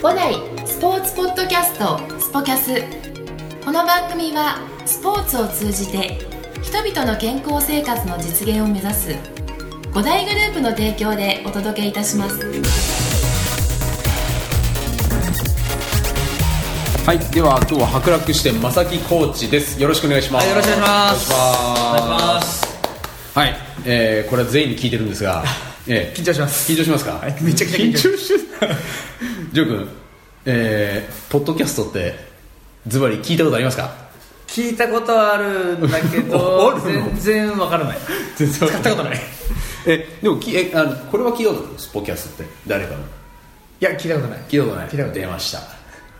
五代スポーツポッドキャストスポキャスこの番組はスポーツを通じて人々の健康生活の実現を目指す五大グループの提供でお届けいたしますはい、では今日は白楽支店正木コーチです。よろしくお願いします。はいよろしくお願いしますお願いしお願いしま。すはい、えー、これは全員に聞いてるんですが、えー、緊張します。緊張しますか？はい。めちゃくちゃ緊張。してる。ジョー君、えー、ポッドキャストってズバリ聞いたことありますか？聞いたことはあるんだけあど 全然わからない。全然使ったことない。いえ、でもきえあのこれは聞いたことスポキャスって。誰かの？や聞いたことない。聞いたことない。聞いたこと出ました、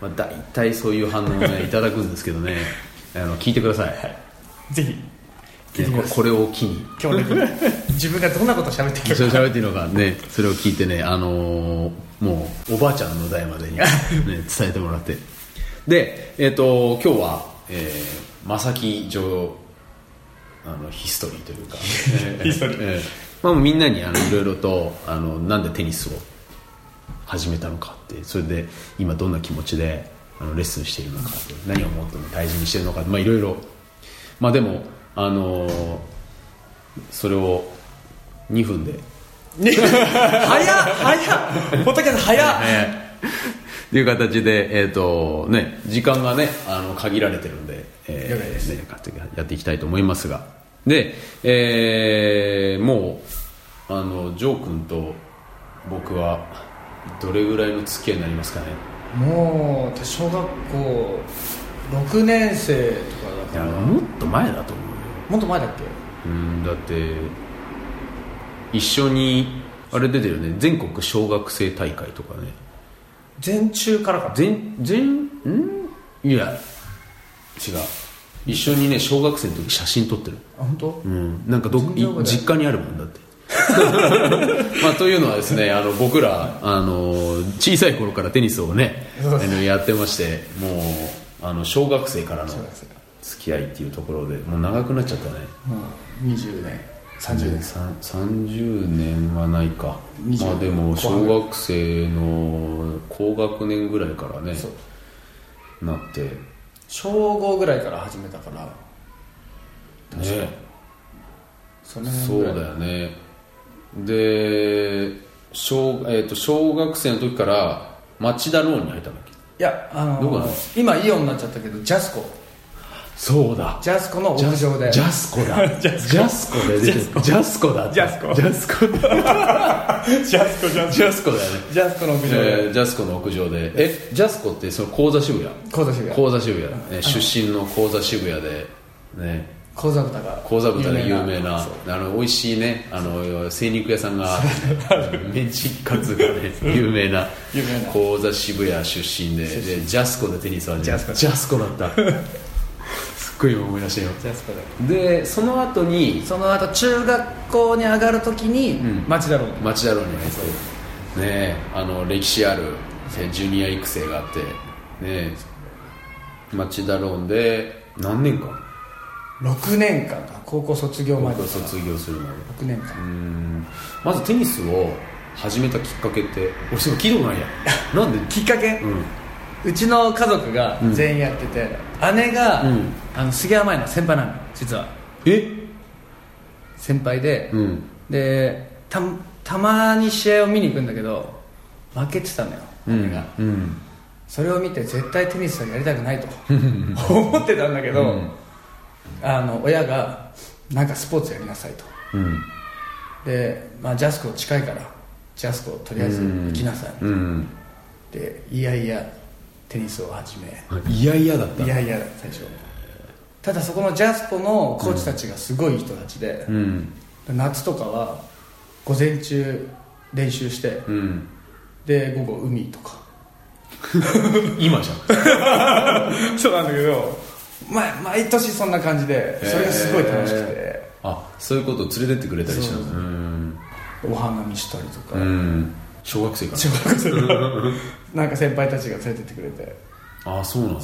まあ、大体そういう反応をねいただくんですけどね。あの聞いてください、ぜひ聞い。てみますここれを機に。今日ね 自分がどんなこと喋ってそれるか喋っているのがねそれを聞いてねあのーもうおばあちゃんの代までに、ね、伝えてもらって。でえっ、と今日は、えー、正木城あのヒストリーというか。ヒストリー。えー。まあ、みんなにあのいろいろとあのなんでテニスを始めたのかってそれで今どんな気持ちであのレッスンしているのか何をもっと大事にしているのかまあいろいろ。まあでもあのーそれを2分で。早っ早っ。ポッドキャスト早っ。っていう形で、えーとね、時間がねあの限られてるんで、えー了解です。ね、やっていきたいと思いますが。で、えーもうあのジョー君と僕はどれぐらいの付き合いになりますかね。もう小学校6年生とかいやだからもっと前だともっと前だっけ？うんだって一緒にあれ出てるよね。全国小学生大会とかね。全中からか。全全ん？いや違う。一緒にね小学生の時写真撮ってる。あ本当？うん。なんかど実家にあるもんだって。まあというのはですねあの僕らあの小さい頃からテニスをねあのやってましてもうあの小学生からの小学生付き合いっていうところでもう長くなっちゃったね。もう20年30年。さん30年はないか。20まあでも小学生の高学年ぐらいからねそう。なって。ね小5ぐらいから始めたからその辺そうぐらい。だよね。で小,、えー、と小学生の時から町田ローンに入ったんだっけ？いやあのどこなの？今イオンになっちゃったけどジャスコそうだ。ジャスコの屋上で。ジャスコだ。ジャスコ。で出てる。ジャスコ。だジャスコジャスコ。だジャスコジャジャスコだよねジャスコの屋上えでージャスコの屋上で。えジャスコってその講座渋谷？講座渋谷。講座渋谷、ね、出身の講座渋谷で。ね。講座豚が。講座豚で有名な。あの美味しいね。あの精肉屋さんが。メンチカツがね有名な。講座渋谷出身で。でジャスコでテニスを始めたジャスコだったごい今思い出したよ。ででその後にその後中学校に上がるときにん。町田ローン。町田ローに入って。ねえあの歴史あるえジュニア育成があってねえ町田ローンで何年間？6年間か。高校卒業まで高校卒業するまで。6年間。うん。まずテニスを始めたきっかけって俺それ聞いたことないや。なんで？きっかけ？うんうちの家族が全員やってて、姉が、うん。あの杉山前の先輩なの実は。え？先輩で、うん。でたたまに試合を見に行くんだけど負けてたのよ姉が、うん。それを見て絶対テニスはやりたくないと 思ってたんだけど、うん。あの親がなんかスポーツやりなさいと。うん。で、まあ、ジャスコ近いからジャスコとりあえず行きなさい、うん。でいやいやテニスを始め。い。やいやだった。いやいや最初。ただそこのジャスコのコーチたちがすごい人たちでう、ん。夏とかは午前中練習して、うん。で午後海とか。今じゃん。そうなんだけど、ま、毎年そんな感じでそれがすごい楽しくて、あそういうことを連れてってくれたりしたん。お花見したりとか、うん小学生から小学生のな。んか先輩たちが連れてってくれて。あそうなんだ。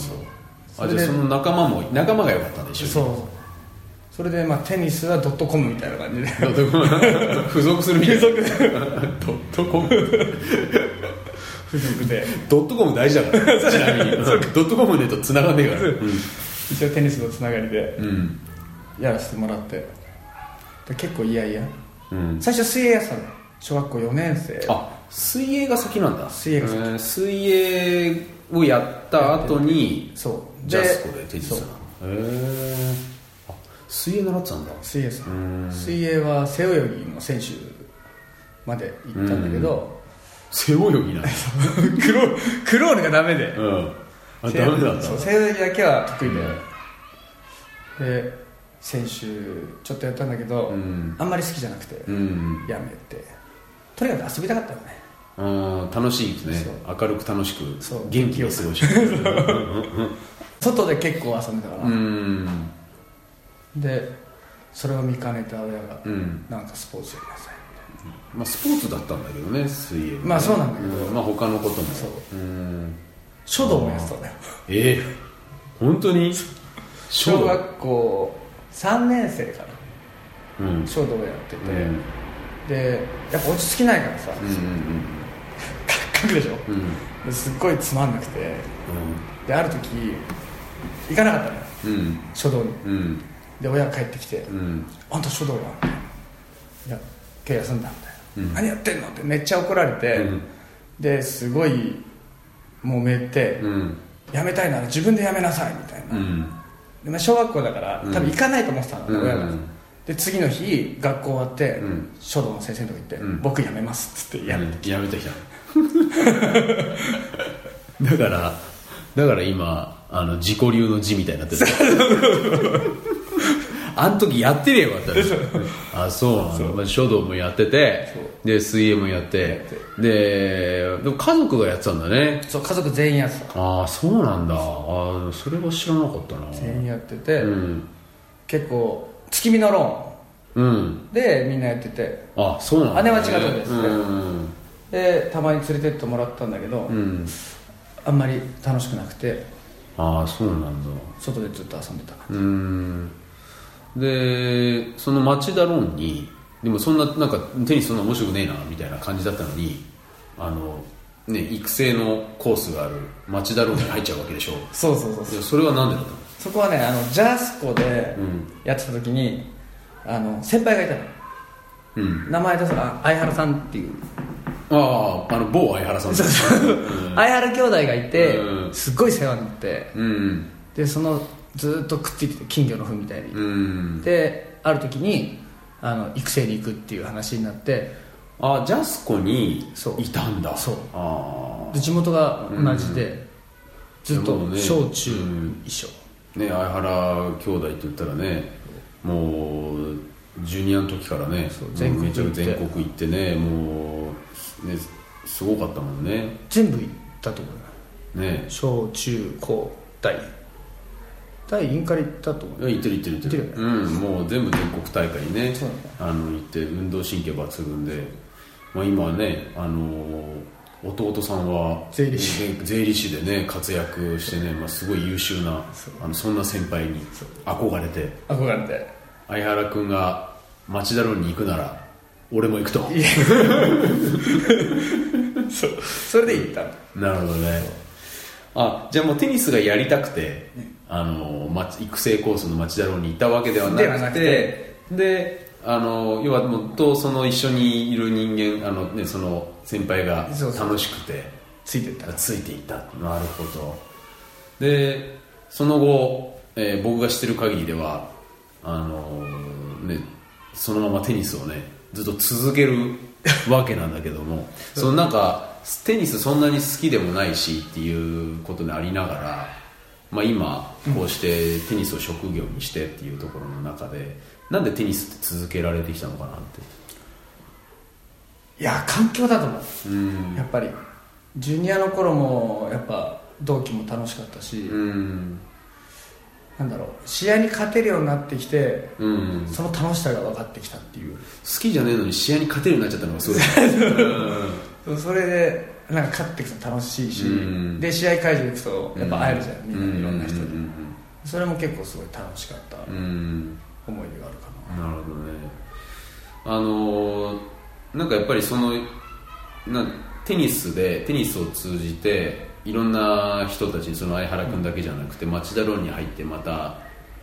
あじゃあその仲間も仲間が良かったんでしょそう。それで、まあ、テニスはドットコムみたいな感じで。付属するみたいな。ドットコム。付付属で。ドットコム大事だから。ちなみに。ドットコムねと繋がんねえから。一応テニスのつながりで。うん、うんやらせてもらって。で結構いやいやうん、最初水泳やってたの小学校4年生。あ水泳が先なんだ。水泳が先。えー水泳をやった後にそう。ジャスコでテニスそう。なのへえあ水泳習ってたんだ。水泳さうん水泳は背泳ぎの選手まで行ったんだけど。背泳ぎなんだ。クロクロールがダメで。うん。あ背ダメなんだ。そう背泳ぎだけは得意で、で選手ちょっとやったんだけど、うん。あんまり好きじゃなくて、うん。やめてとにかく遊びたかったよね。あー楽しいですね。そ明るく楽しく元気を過ごし外で結構遊んでたから、うん。でそれを見かねた親が、うん。なんかスポーツやりなさい。まあスポーツだったんだけどね水泳ね。まあそうなんだけど。まあ他のことも。そう。うん。書道もやってたんだよええ本当に？小学校3年生かな。うん。書道をやってて、うんでやっぱ落ち着きないからさ、うんうん書くでしょ？うん。すっごいつまんなくて。である時行かなかったのよ。うん。書道に。うん。で親が帰ってきてうん「あんた書道は?」いや今日休んだ」みたいな、うん何やってんの?」って。めっちゃ怒られて、うん。ですごい揉めて、うんやめたいなら自分でやめなさいみたいな、うん。でまあ、小学校だからうん。多分行かないと思ってたの、うん。親がで次の日学校終わって、うん。書道の先生のとこ行って、うん。僕辞めます」っつってやめて、やめてきた。だからだから今あの自己流の字みたいになってる。あの時やってりゃよかったねあそうなの、まあ、書道もやっててで水泳もやってやって。ででも家族がやってたんだね。そう家族全員やってた。ああそうなんだ。あーそれは知らなかったな。全員やってて、うん。結構月見のロうん。ーンでみんなやってて。あそうなんだ、姉は違ったんです。ねうん。でたまに連れてってもらったんだけど、うん。あんまり楽しくなくて。ああそうなんだ。外でずっと遊んでた。うーん。でその町田ロンにでもそんななんかテニスそんな面白くねえなみたいな感じだったのにあの、ね、育成のコースがある町田ロンに入っちゃうわけでしょ。そうそうそうそう。でそれは何でだったの？そこはねあのジャスコでうん。やってた時にあの先輩がいたの。うん。名前出すあ相原さんっていう。あああの某相原さん。相原兄弟がいてうん。すっごい世話になってうん。でそのずっとくっついてて金魚の糞みたいに、うん。である時にあの育成に行くっていう話になってあジャスコにいたんだ。そう。あで地元が同じで、ずっと小中うん。一緒、あね相原兄弟って言ったらねもうジュニアの時からね全国めちゃ行って全国行ってねもうねすごかったもんね。全部行ったと思うね。小中高大。大インカレ行ったと思う行ってる行ってる行ってる。行ってうんもう全部全国大会にねあの行って運動神経抜群で、まあ、今はねあの弟さんは税理士。ね税理士でね活躍してね、まあ、すごい優秀なあのそんな先輩に憧れて。憧れて。相原君が町田ロンに行くなら俺も行くと。そう。それで行ったの。なるほどね。あじゃあもうテニスがやりたくて、あの町育成コースの町田ロンに行ったわけではなくてではなくて。であの要はもうとその一緒にいる人間あの、ね、その先輩が楽しくてついてった。ついていった。なるほど。でその後、えー僕が知ってる限りではあのねそのままテニスをねずっと続けるわけなんだけども そのなんかテニスそんなに好きでもないしっていうことでありながら、まあ、今こうしてテニスを職業にしてっていうところの中でなんでテニスって続けられてきたのかなっていや環境だと思う。うん。やっぱり。ジュニアの頃もやっぱ同期も楽しかったし、うん。なんだろう。試合に勝てるようになってきてうん。その楽しさが分かってきたっていう。好きじゃねえのに試合に勝てるようになっちゃったのがすごい。それでなんか勝っていくと楽しいし、うん。で試合会場行くとやっぱ会えるじゃん、みんないろんな人に、うん。それも結構すごい楽しかったうんうん。思い出があるかな、なるほどね。あのーなんかやっぱりそのなテニスでテニスを通じていろんな人たちにその相原君だけじゃなくて町田ローンに入ってまた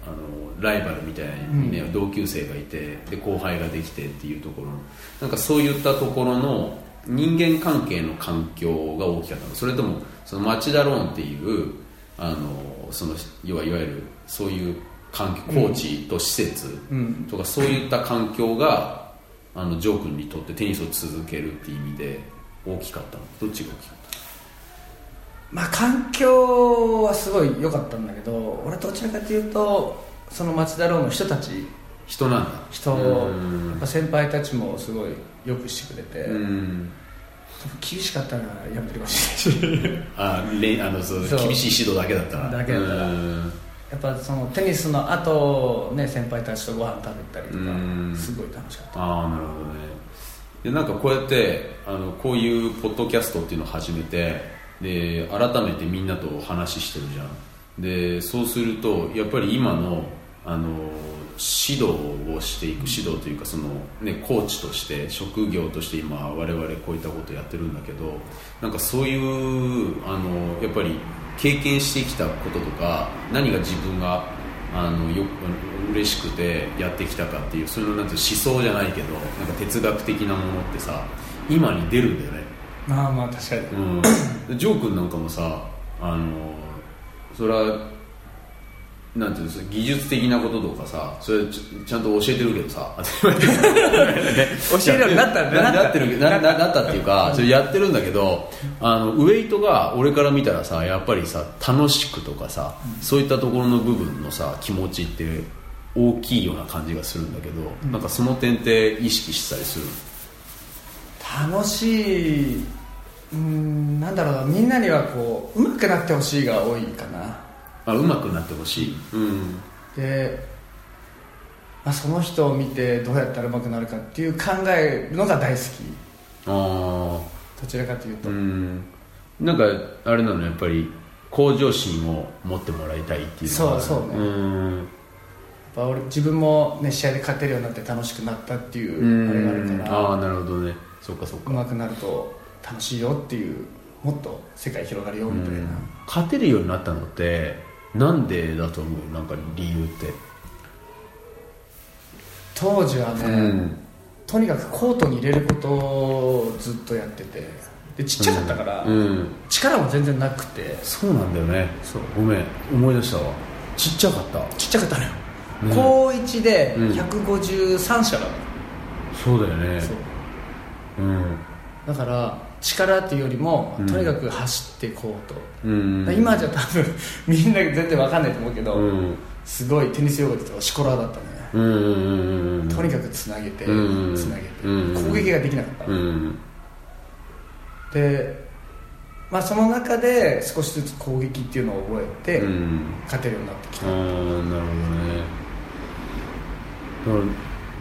あのライバルみたいにね、同級生がいてで後輩ができてっていうところなんかそういったところの人間関係の環境が大きかったの。それともその町田ローンっていうあのその要はいわゆるそういう環境コーチと施設うん。とかそういった環境があのジョー君にとってテニスを続けるっていう意味で大きかったの？どっちが大きかっまあ環境はすごい良かったんだけど俺はどちらかというとその町田ローの人たち。た人なんだ。人うん。やっぱ先輩たちもすごいよくしてくれて、うん。厳しかったらやめてるかもしいし。あれあのそうそう。厳しい指導だけだったらだけだったら。うんやっぱそのテニスの後ね先輩たちとご飯食べたりとかすごい楽しかった。ああなるほどね。でなんかこうやってあのこういうポッドキャストっていうのを始めてで改めてみんなと話してるじゃん。でそうするとやっぱり今のあの指導をしていく指導というかその、ね、コーチとして職業として今我々こういったことやってるんだけどなんかそういうあのやっぱり経験してきたこととか何が自分があのよ嬉しくてやってきたかっていうそれのなんて思想じゃないけどなんか哲学的なものってさ今に出るんだよね、まあまあ確かに、うん、ジョー君なんかもさあのそれはなんていう技術的なこととかさそれちちゃんと教えてるけどさ教えるようになったんだななってるなななったっていうかそれやってるんだけどあのウェイトが俺から見たらさやっぱりさ楽しくとかさ、そういったところの部分のさ気持ちって大きいような感じがするんだけど、なんかその点って意識したりする楽しいうんなんだろうなみんなにはこう上手くなってほしいが多いかなあ上手くなってほしい、うん。で、まあ、その人を見てどうやったら上手くなるかっていう考えるのが大好き。ああどちらかというと、うん。なんかあれなのやっぱり向上心を持ってもらいたいっていうそうそうね。うん。やっぱ俺自分も、ね、試合で勝てるようになって楽しくなったっていうあれがあるから。ああなるほどね。そっかそっか。上手くなると楽しいよっていうもっと世界広がるよみたいな、勝てるようになったのってなんでだと思う？なんか理由って。当時はね、うん。とにかくコートに入れることをずっとやってて。でちっちゃかったから、うん。力も全然なくて。そうなんだよね。そう。ごめん。思い出したわ。ちっちゃかった。ちっちゃかったのよ、うん。高1でうん。153社だの、そうだよね。うん。だから力っていうよりも、うん。とにかく走っていこうと、うん。今じゃ多分 みんな全然わかんないと思うけど、うん。すごいテニス用語で言うとシコラーだったのね、うんうんうんうん。とにかくつなげて、うんつなげて、うん攻撃ができなかった、うん。で、まあ、その中で少しずつ攻撃っていうのを覚えて、うん。勝てるようになってきた、ああなるほどね。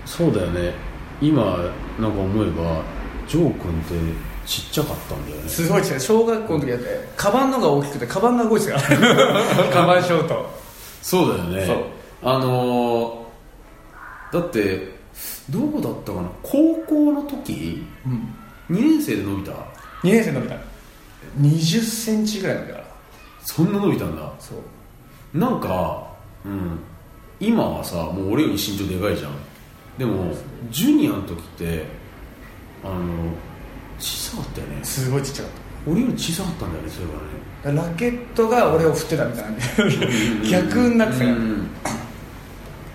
そうだよね。今なんか思えばジョー君ってちっちゃかったんだよね。すごい違う小学校の時だってカバンのが大きくてカバンが動いてたから。カバンショート。そうだよね。そう。あのーだってどうだったかな？高校の時うん。2年生で伸びた？2年生伸びた。2 0センチぐらいだから。そんな伸びたんだ。そう。なんか、うん、今はさもう俺より身長でかいじゃん。でもジュニアの時ってあの小さかったよね。すごいちっちゃかっ俺より小さかったんだよねそれはね。たラケットが俺を振ってたみたいな。逆になってたからうん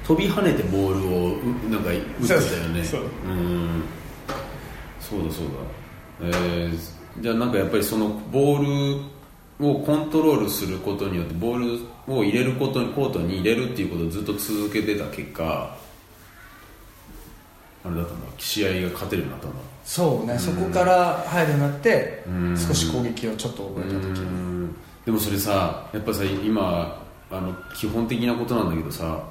飛び跳ねてボールをうなんか打ってたよね。そうそう。うん。そうだそうだ。えーじゃあなんかやっぱりそのボールをコントロールすることによってボールを入れることにコートに入れるっていうことをずっと続けてた結果あれだったんだ。試合が勝てるようになったんだそうねそこから入るようになってうん。少し攻撃をちょっと覚えた時うん。でもそれさやっぱさ今あの基本的なことなんだけどさ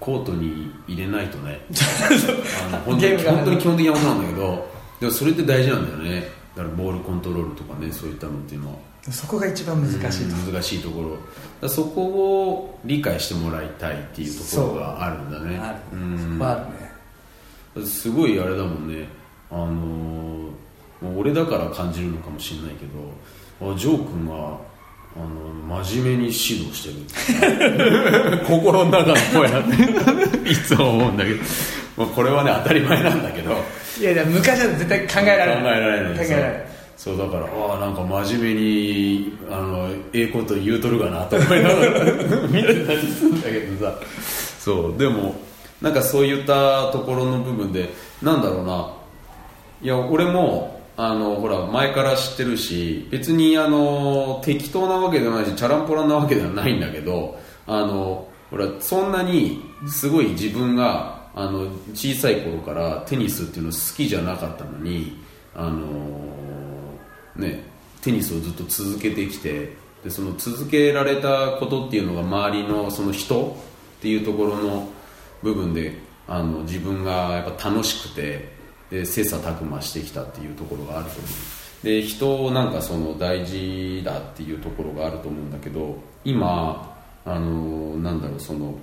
コートに入れないとね。あの本当に本当に基本的なことなんだけどでもそれって大事なんだよね。だからボールコントロールとかねそういったのっていうのは。そこが一番難しいと。うん難しいところ。そこを理解してもらいたいっていうところがあるんだね。ある。うん。そこはあるね。すごいあれだもんねあの俺だから感じるのかもしれないけどあジョー君があの真面目に指導してる。心の中の声なんていつも思うんだけど、まあ、これはね当たり前なんだけど。いやいや昔は絶対考えられない。考えられない。考えられないそうだからああなんか真面目にあのええこと言うとるかなと思いながら。見てたりするんだけどさ。そうでもなんかそういったところの部分でなんだろうないや俺もあのほら前から知ってるし別にあの適当なわけではないしチャランポランなわけではないんだけどあのほらそんなにすごい自分があの小さい頃からテニスっていうの好きじゃなかったのにあのねテニスをずっと続けてきてでその続けられたことっていうのが周りのその人っていうところの部分であの自分がやっぱ楽しくてで切磋琢磨してきたっていうところがあると思う。で人をなんかその大事だっていうところがあると思うんだけど今あのなんだろうその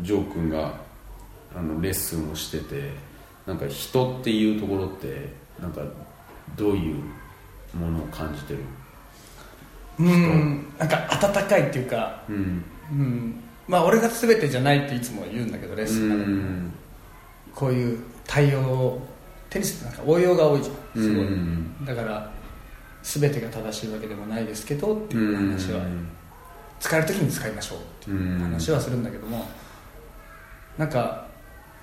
ジョー君があのレッスンをしててなんか人っていうところってなんかどういうものを感じてる？うん。なんか温かいっていうかうん。うん。まあ俺が全てじゃないっていつも言うんだけどレッうスンの中でん。こういう対応テニスってなんか応用が多いじゃん。すごい、うんだから全てが正しいわけでもないですけどっていう話は。使える時に使いましょうっていう話はするんだけども。なんか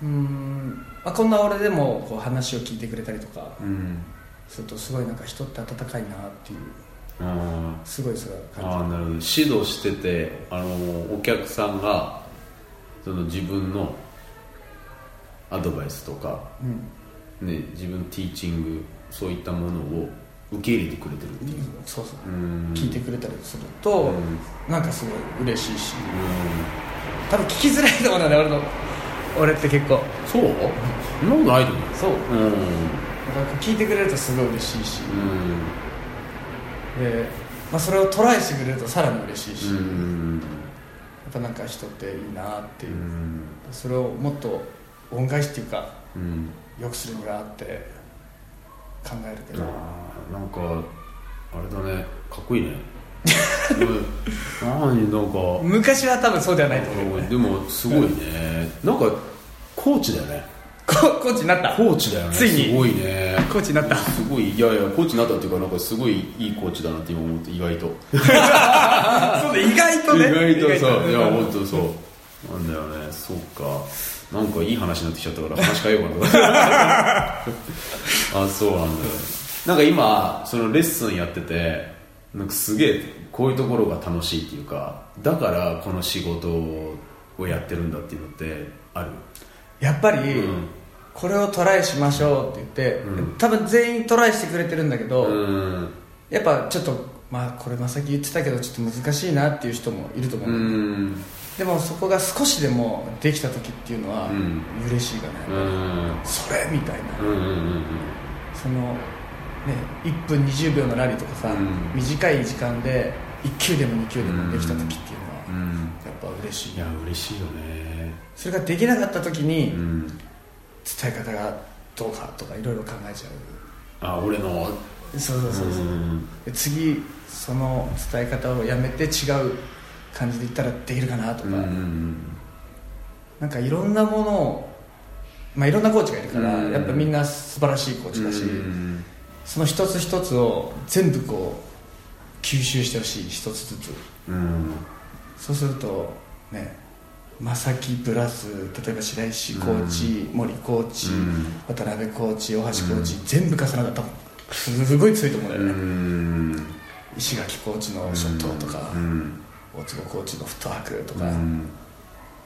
うーん、まあ、こんな俺でもこう話を聞いてくれたりとかうん。するとすごいなんか人って温かいなっていうあすごいそれは感ああなるほど。指導しててあのお客さんがその自分のアドバイスとか、じ、うん、ね、自分のティーチングそういったものを受け入れてくれてるっていう。そうそう。うん。聞いてくれたりすると、うん。なんかすごい嬉しいし。う多分聞きづらいと思うんだね俺の俺って結構。んそう？そんなことないと思う。そう。うん。だから聞いてくれるとすごい嬉しいし、で、まあ、それをトライしてくれるとさらに嬉しいし、うん。うやんっぱなんか人っていいなっていう。う、ん。それをもっと恩返しっていうかうん良くするにはって考えるけど、あーなんかあれだね。かっこいいね。うん。何なんか昔は多分そうではないと思うね。でもすごいね。なんかコーチだよね。ココーチになった。コーチだよね。ついに。すごいね。コーチになった。すごいいやいやコーチになったっていうかなんかすごいいいコーチだなって今思って意外と。そうだ意外とね。意外とさね。いや本当そう。なんだよね。そうかなんかいい話になってきちゃったから話変えようかな あそうなんだよ。なんか今そのレッスンやっててなんかすげえこういうところが楽しいっていうかだからこの仕事をやってるんだっていうのってある？やっぱり、うん。これをトライしましょうって言って、うん。多分全員トライしてくれてるんだけど、うん。やっぱちょっとまあこれまさき言ってたけどちょっと難しいなっていう人もいると思う、うん。でもそこが少しでもできた時っていうのはうん。嬉しいかうね、ん。それみたいな、うんそのね1分20秒のラリーとかさ、うん。短い時間で1球でも2球でもできた時っていうのは、うん。やっぱ嬉しい。いや嬉しいよね。それができなかった時にうん。伝え方がどうかとかいろいろ考えちゃあ俺の？うそうそうそう。そう、次その伝え方をやめて違う感じで言ったらできるかなとか、うんなんかいろんなものを、まあ、いろんなコーチがいるから、うん。やっぱみんな素晴らしいコーチだし、うんその一つ一つを全部こう吸収してほしい一つずつ。うん。そうするとね正木プラス例えば白石コーチ、森コーチ、うん。渡辺コーチ大橋コーチ、全部重なったらすごい強いと思うんだようね、ん石垣コーチのショットとか、うん大坪コーチのフットワークとか、うん。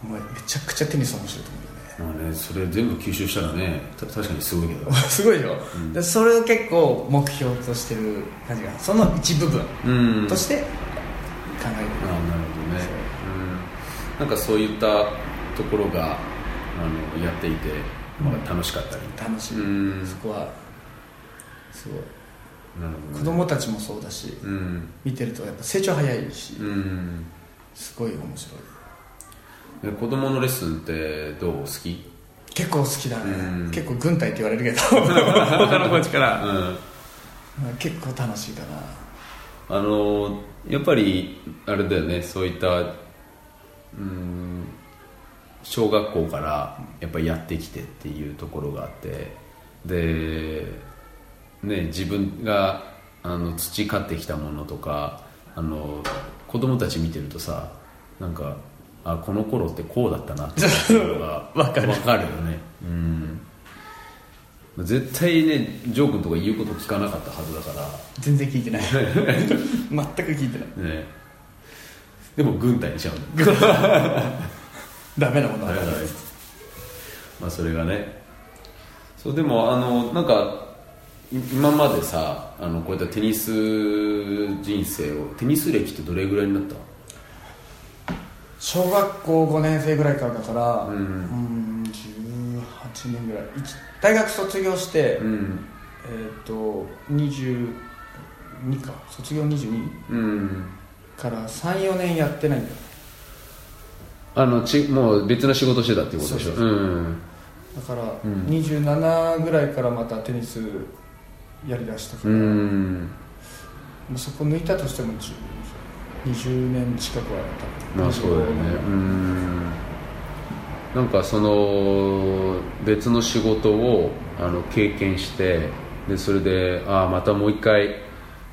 もうめちゃくちゃテニス面白いと思うんだよね。まあねそれ全部吸収したらねた確かにすごいけど。すごいよ、でそれを結構目標としてる感じがその一部分うん。として考えてる、ああなるほどね。う。ん。なんかそういったところがあのやっていて、まあ、楽しかったり。楽しい、うん。そこはすごい子供たちもそうだし、うん。見てるとやっぱ成長早いし、うん。すごい面白い。で子供のレッスンってどう好き？結構好きだね、うん。結構軍隊って言われるけど。他のコーチから、うん。結構楽しいかな。あのやっぱりあれだよね。そういったうん小学校からやっぱりやってきてっていうところがあって。で、ね、自分があの培ってきたものとかあの子供たち見てるとさなんかあこの頃ってこうだったなっていうのが わかる。るよね。うん。絶対ねジョー君とか言うこと聞かなかったはずだから。全然聞いてない。全く聞いてない。ね。でも軍隊にしちゃうんだダメなものはダまあそれがね。そうでもあのなんかい今までさあのこういったテニス人生をテニス歴ってどれぐらいになった？小学校5年生ぐらいからだからううんん18年ぐらい。一大学卒業して、うん。えっ、と22か。卒業22うん。から34年やってないんだよ。あのちもう別の仕事してたっていうことでしょ？そうそうう。ん。だから、ん。27ぐらいからまたテニスやりだしたかうら、そこ抜いたとしても10 20年近くはやったまあそうだよね。うん。なんかその別の仕事をあの経験してでそれでああまたもう一回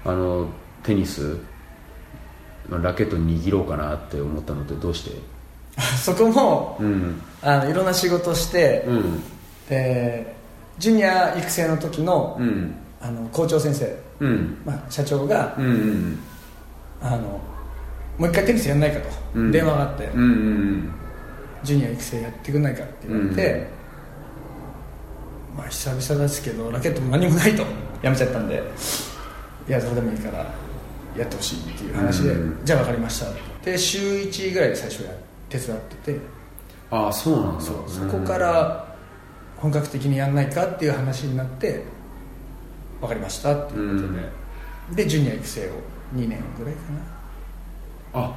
あのテニスまあラケット握ろうかなって思ったのってどうして？そこもうん。あのいろんな仕事して、うん。でジュニア育成の時の,、うんあの校長先生、うん。まあ、社長が、うんうんあのもう一回テニスやんないかと、うん。電話があって、うんうんジュニア育成やってくんないかって言われて、まあ久々ですけどラケットも何もないと。やめちゃったんで。いやそれでもいいからやってほしいっていう話で、うん。じゃあ分かりましたで週1ぐらいで最初や手伝ってて。ああそうなんだ。そう。そこから本格的にやんないかっていう話になって分かりましたっていうことで、でジュニア育成を2年ぐらいかな。あ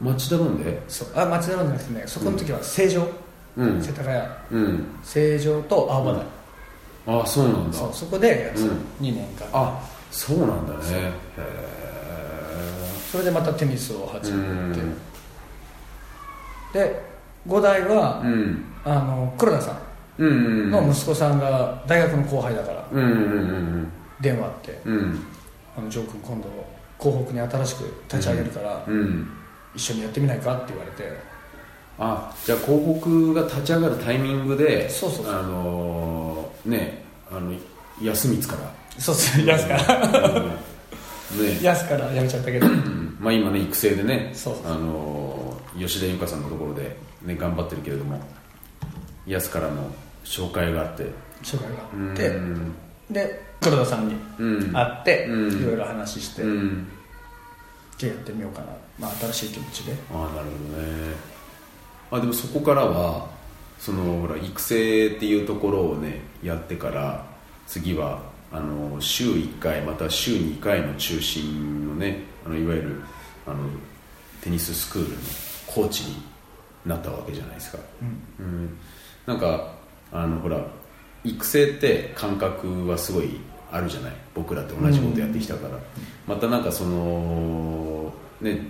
町田なんでそう。あ町田のじゃなくてねそこの時は成城、うん。世田谷。うん。成城と青葉台、ああそうなんだ。そうそこでやってた、うん。2年間。あそうなんだね。へそれでまたテニスを始えめて、で五代は、うん。あの黒田さうんうんん。の息子さんが大学の後輩だから。うんうんうん電話あってうん。うん「あのジョー君今度港北に新しく立ち上げるから、うん。一緒にやってみないか?」って言われて。あじゃあ広北が立ち上がるタイミングでそうそうそう。あのーねあの安光から。そうそう安から。うん。ね。安から辞めちゃったけど。うん。まあ今ね育成でねそうあのー吉田由香さんのところで、ね、頑張ってるけれども安からの紹介があって。紹介がうあってんで黒田さんにうん。会って、うん。いろいろ話して、うん。じゃあやってみようかな、まあ、新しい気持ちで。ああなるほどね。あでもそこからはそのほら育成っていうところをねやってから次はあの週1回また週2回の中心のねあのいわゆるあのテニススクールのコーチになったわけじゃないですか、うん、なんかあのほら育成って感覚はすごいあるじゃない？僕らって同じことやってきたから、またなんかそのね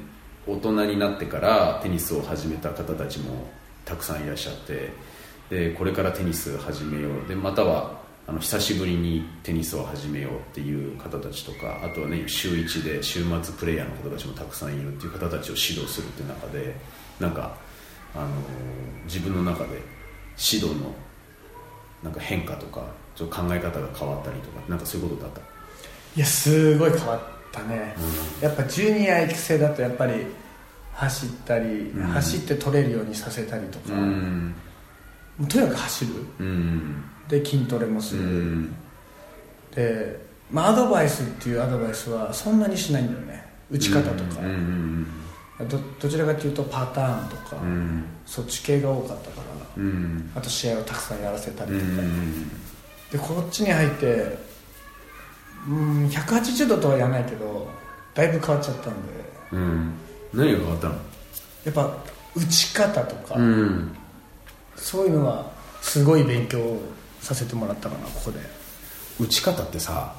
大人になってからテニスを始めた方たちもたくさんいらっしゃってでこれからテニス始めよう。でまたはあの久しぶりにテニスを始めようっていう方たちとかあとはね週1で週末プレイヤーの方たちもたくさんいるっていう方たちを指導するっていう中でなんかあの自分の中で指導のなんか変化とかちょっと考え方が変わったりとかなんかそういうことだった？いやすごい変わったね、やっぱジュニア育成だとやっぱり走ったり、うん。走って取れるようにさせたりとか、うん。とにかく走る。うんで筋トレもすうる、んで、まあ、アドバイスっていうアドバイスはそんなにしないんだよね。打ち方とか、うんどどちらかというとパターンとか、うん。そっち系が多かったからうん。あと試合をたくさんやらせたりうとか、ん。でこっちに入ってうん180度とは言わないけどだいぶ変わっちゃったんで。うん。何が変わったの？やっぱ打ち方とか、うん。そういうのはすごい勉強させてもらったかなここで。打ち方ってさ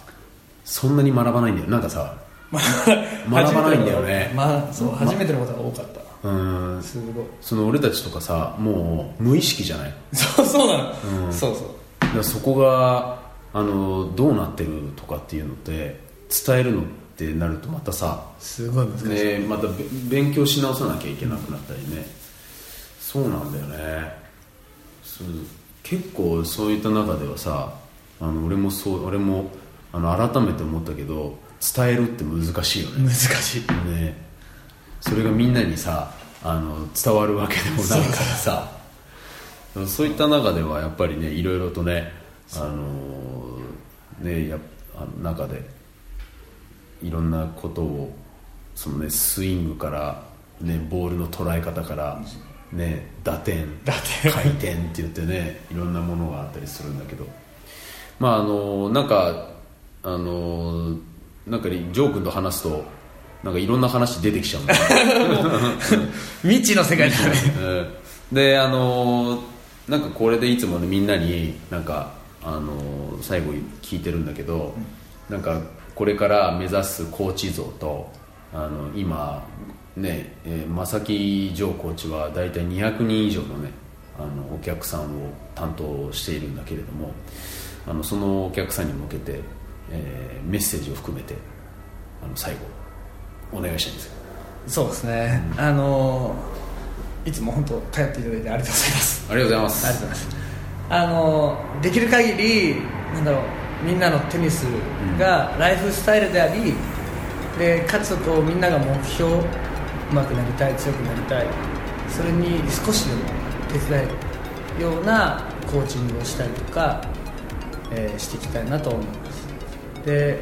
そんなに学ばないんだよ。なんかさ学ばないんだよね。まあそう初めてのことが多かった。うん。すごい。その俺たちとかさもう無意識じゃない？そうそうなの、うん。そうそう。そこがあのどうなってるとかっていうのって伝えるのってなるとまたさすごい難しい、ね、またべ勉強し直さなきゃいけなくなったりね、そうなんだよね。結構そういった中ではさあの俺もそう俺もあの改めて思ったけど伝えるって難しいよね。難しい。ね。それがみんなにさあの伝わるわけでもないからさ。そういった中ではやっぱりねいろいろとねあのねやあの中でいろんなことをそのねスイングからねボールの捉え方からね打点打点。回転って言ってねいろんなものがあったりするんだけど。まああのなんかあのなんかねジョー君と話すとなんかいろんな話出てきちゃうんだよ未知の世界だね。うん。であのなんかこれでいつもねみんなになんかあの最後聞いてるんだけど、なんかこれから目指すコーチ像とあの今ね、えー、正木城コーチは大体200人以上のねあのお客さんを担当しているんだけれどもあのそのお客さんに向けて、えーメッセージを含めてあの最後お願いしたいんですよそうですね、あのいつも本当頼っていただいてありがとうございます。ありがとうございます。ありがとうございます。あのできる限りなんだろうみんなのテニスがライフスタイルであり、でかつこうみんなが目標うまくなりたい強くなりたいそれに少しでも手伝えるようなコーチングをしたりとか、えーしていきたいなと思いますで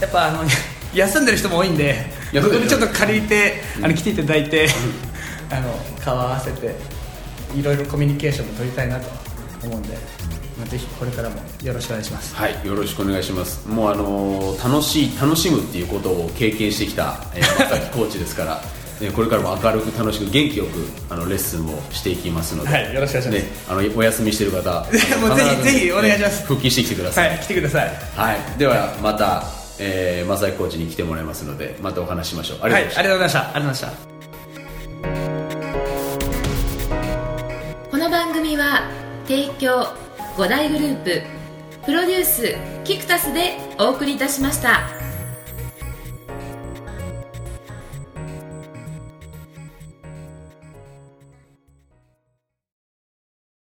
やっぱあの 休んでる人も多いんで僕にちょっと借りてあの来ていただいて あの顔合わせていろいろコミュニケーションも取りたいなと思うんで、まあ、ぜひこれからもよろしくお願いします。はい、よろしくお願いします。もうあのー楽しい楽しむっていうことを経験してきた、えー、正木コーチですから、ね、これからも明るく楽しく元気よくあのレッスンをしていきますので、はいよろしくお願いしますね、あのお休みしてる方、もうぜひぜひお願いします復帰してきてください。はい来てくださいはい、ではまた、えー、正木コーチに来てもらいますので、またお話ししましょう。ありはいがとうございました。ありがとうございましたありがとうございましたこの番組は提供5大グループプロデュースキクタスでお送りいたしました。